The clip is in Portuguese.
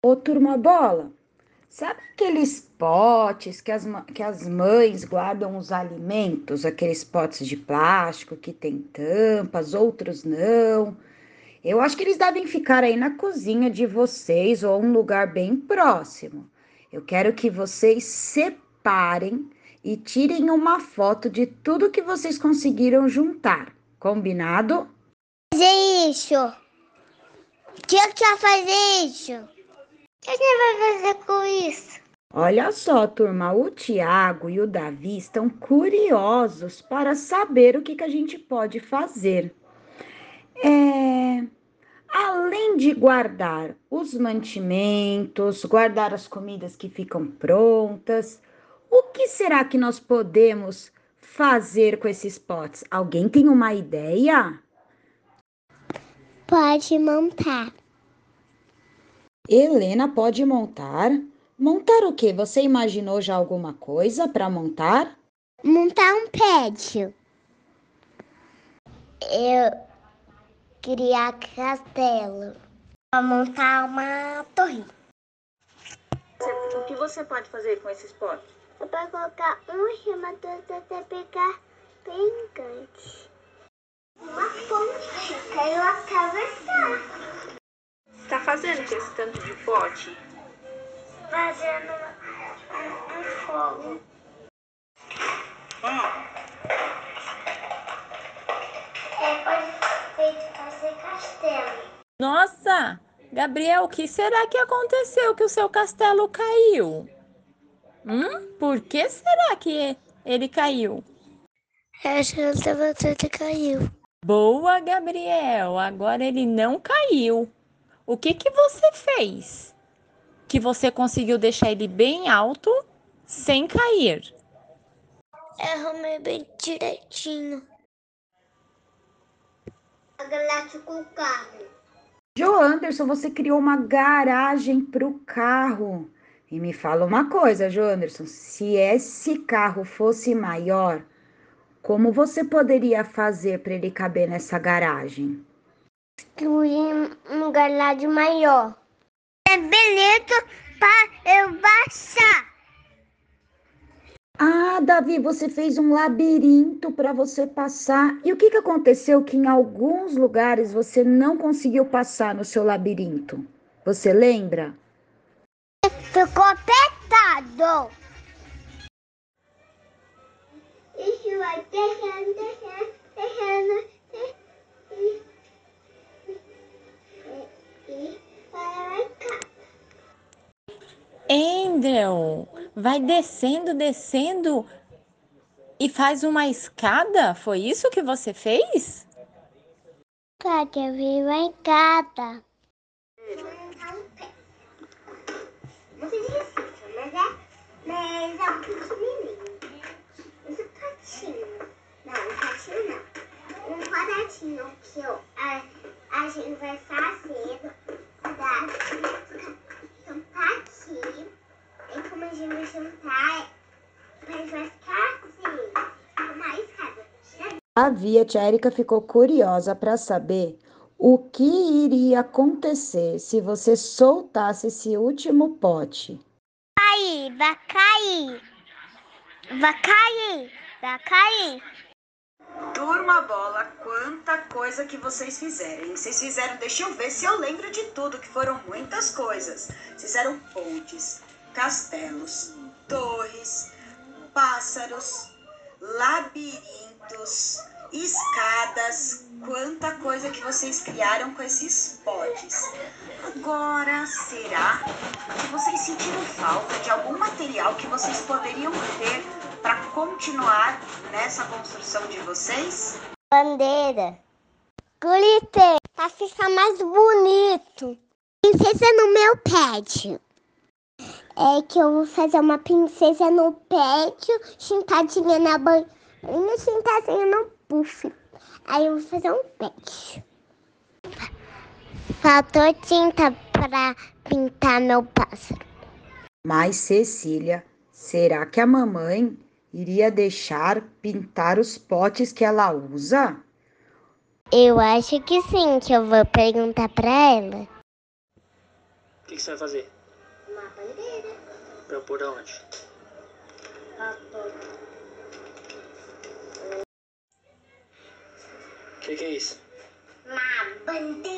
Ô, turma bola, sabe aqueles potes que as, que as mães guardam os alimentos, aqueles potes de plástico que tem tampas, outros não? Eu acho que eles devem ficar aí na cozinha de vocês ou um lugar bem próximo. Eu quero que vocês separem e tirem uma foto de tudo que vocês conseguiram juntar. Combinado? Fazer isso. Que que vai fazer isso? O que você vai fazer com isso? Olha só, turma, o Tiago e o Davi estão curiosos para saber o que, que a gente pode fazer. É, além de guardar os mantimentos, guardar as comidas que ficam prontas, o que será que nós podemos fazer com esses potes? Alguém tem uma ideia? Pode montar. Helena pode montar. Montar o quê? Você imaginou já alguma coisa para montar? Montar um prédio. Eu criar castelo. Montar uma torre. O que você pode fazer com esses potes? Você pode colocar um remador até pegar bem grande. Uma ponte para eu atravessar. Fazendo com esse tanto de pote? Fazendo um, um fogo. É, pode feito fazer castelo. Nossa, Gabriel, o que será que aconteceu que o seu castelo caiu? Hum? Por que será que ele caiu? Acho que ele tudo caiu. Boa, Gabriel. Agora ele não caiu. O que que você fez? Que você conseguiu deixar ele bem alto sem cair? Eu arrumei bem direitinho. A galáxia com o carro. Jo Anderson, você criou uma garagem para o carro. E me fala uma coisa, Jo Anderson, se esse carro fosse maior, como você poderia fazer para ele caber nessa garagem? Construir um garagem maior. É beleza para eu baixar. Ah, Davi, você fez um labirinto para você passar. E o que, que aconteceu que em alguns lugares você não conseguiu passar no seu labirinto? Você lembra? Ficou apertado. Isso vai deixando, deixando, deixando. Andrew, vai descendo, descendo e faz uma escada? Foi isso que você fez? Pode vir lá em casa. Você disse mas é, mas é um pequenininho. Esse patinho. Não, um patinho não. Um quadradinho que eu, a, a gente vai fazer da, um patinho. E como a gente vai juntar, a gente vai ficar assim, uma escada. A Via Tia Erika ficou curiosa para saber o que iria acontecer se você soltasse esse último pote. cair, vai cair. Vai cair, vai cair. Turma bola, quanta coisa que vocês fizeram. Vocês fizeram, deixa eu ver se eu lembro de tudo, que foram muitas coisas. Vocês fizeram pontes, castelos, torres, pássaros, labirintos, escadas. Quanta coisa que vocês criaram com esses potes. Agora, será que vocês sentiram falta de algum material que vocês poderiam ter para continuar nessa construção de vocês? Bandeira. Glitter. Pra ficar mais bonito. Princesa no meu pet. É que eu vou fazer uma princesa no pet, sentadinha na banheira, sentadinha no puff. Aí eu vou fazer um pet. Faltou tinta pra pintar meu pássaro. Mas, Cecília, será que a mamãe iria deixar pintar os potes que ela usa? Eu acho que sim, que eu vou perguntar pra ela. que, que você vai fazer? Uma bandeira. Pra pôr aonde? O que, que é isso? uma bandeira.